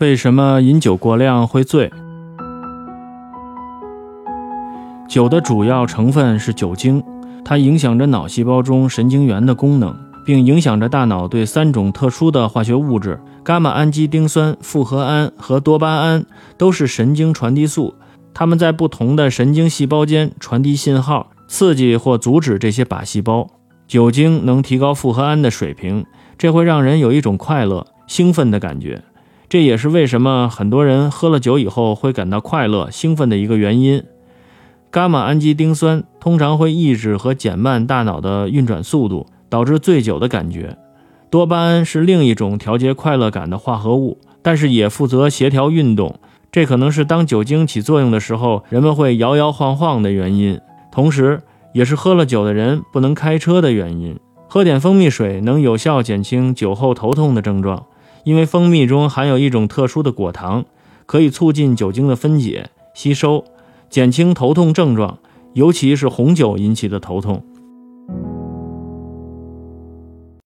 为什么饮酒过量会醉？酒的主要成分是酒精，它影响着脑细胞中神经元的功能，并影响着大脑对三种特殊的化学物质——伽马氨基丁酸、复合胺和多巴胺，都是神经传递素。它们在不同的神经细胞间传递信号，刺激或阻止这些靶细胞。酒精能提高复合胺的水平，这会让人有一种快乐、兴奋的感觉。这也是为什么很多人喝了酒以后会感到快乐、兴奋的一个原因。伽马氨基丁酸通常会抑制和减慢大脑的运转速度，导致醉酒的感觉。多巴胺是另一种调节快乐感的化合物，但是也负责协调运动。这可能是当酒精起作用的时候，人们会摇摇晃晃的原因，同时也是喝了酒的人不能开车的原因。喝点蜂蜜水能有效减轻酒后头痛的症状。因为蜂蜜中含有一种特殊的果糖，可以促进酒精的分解、吸收，减轻头痛症状，尤其是红酒引起的头痛。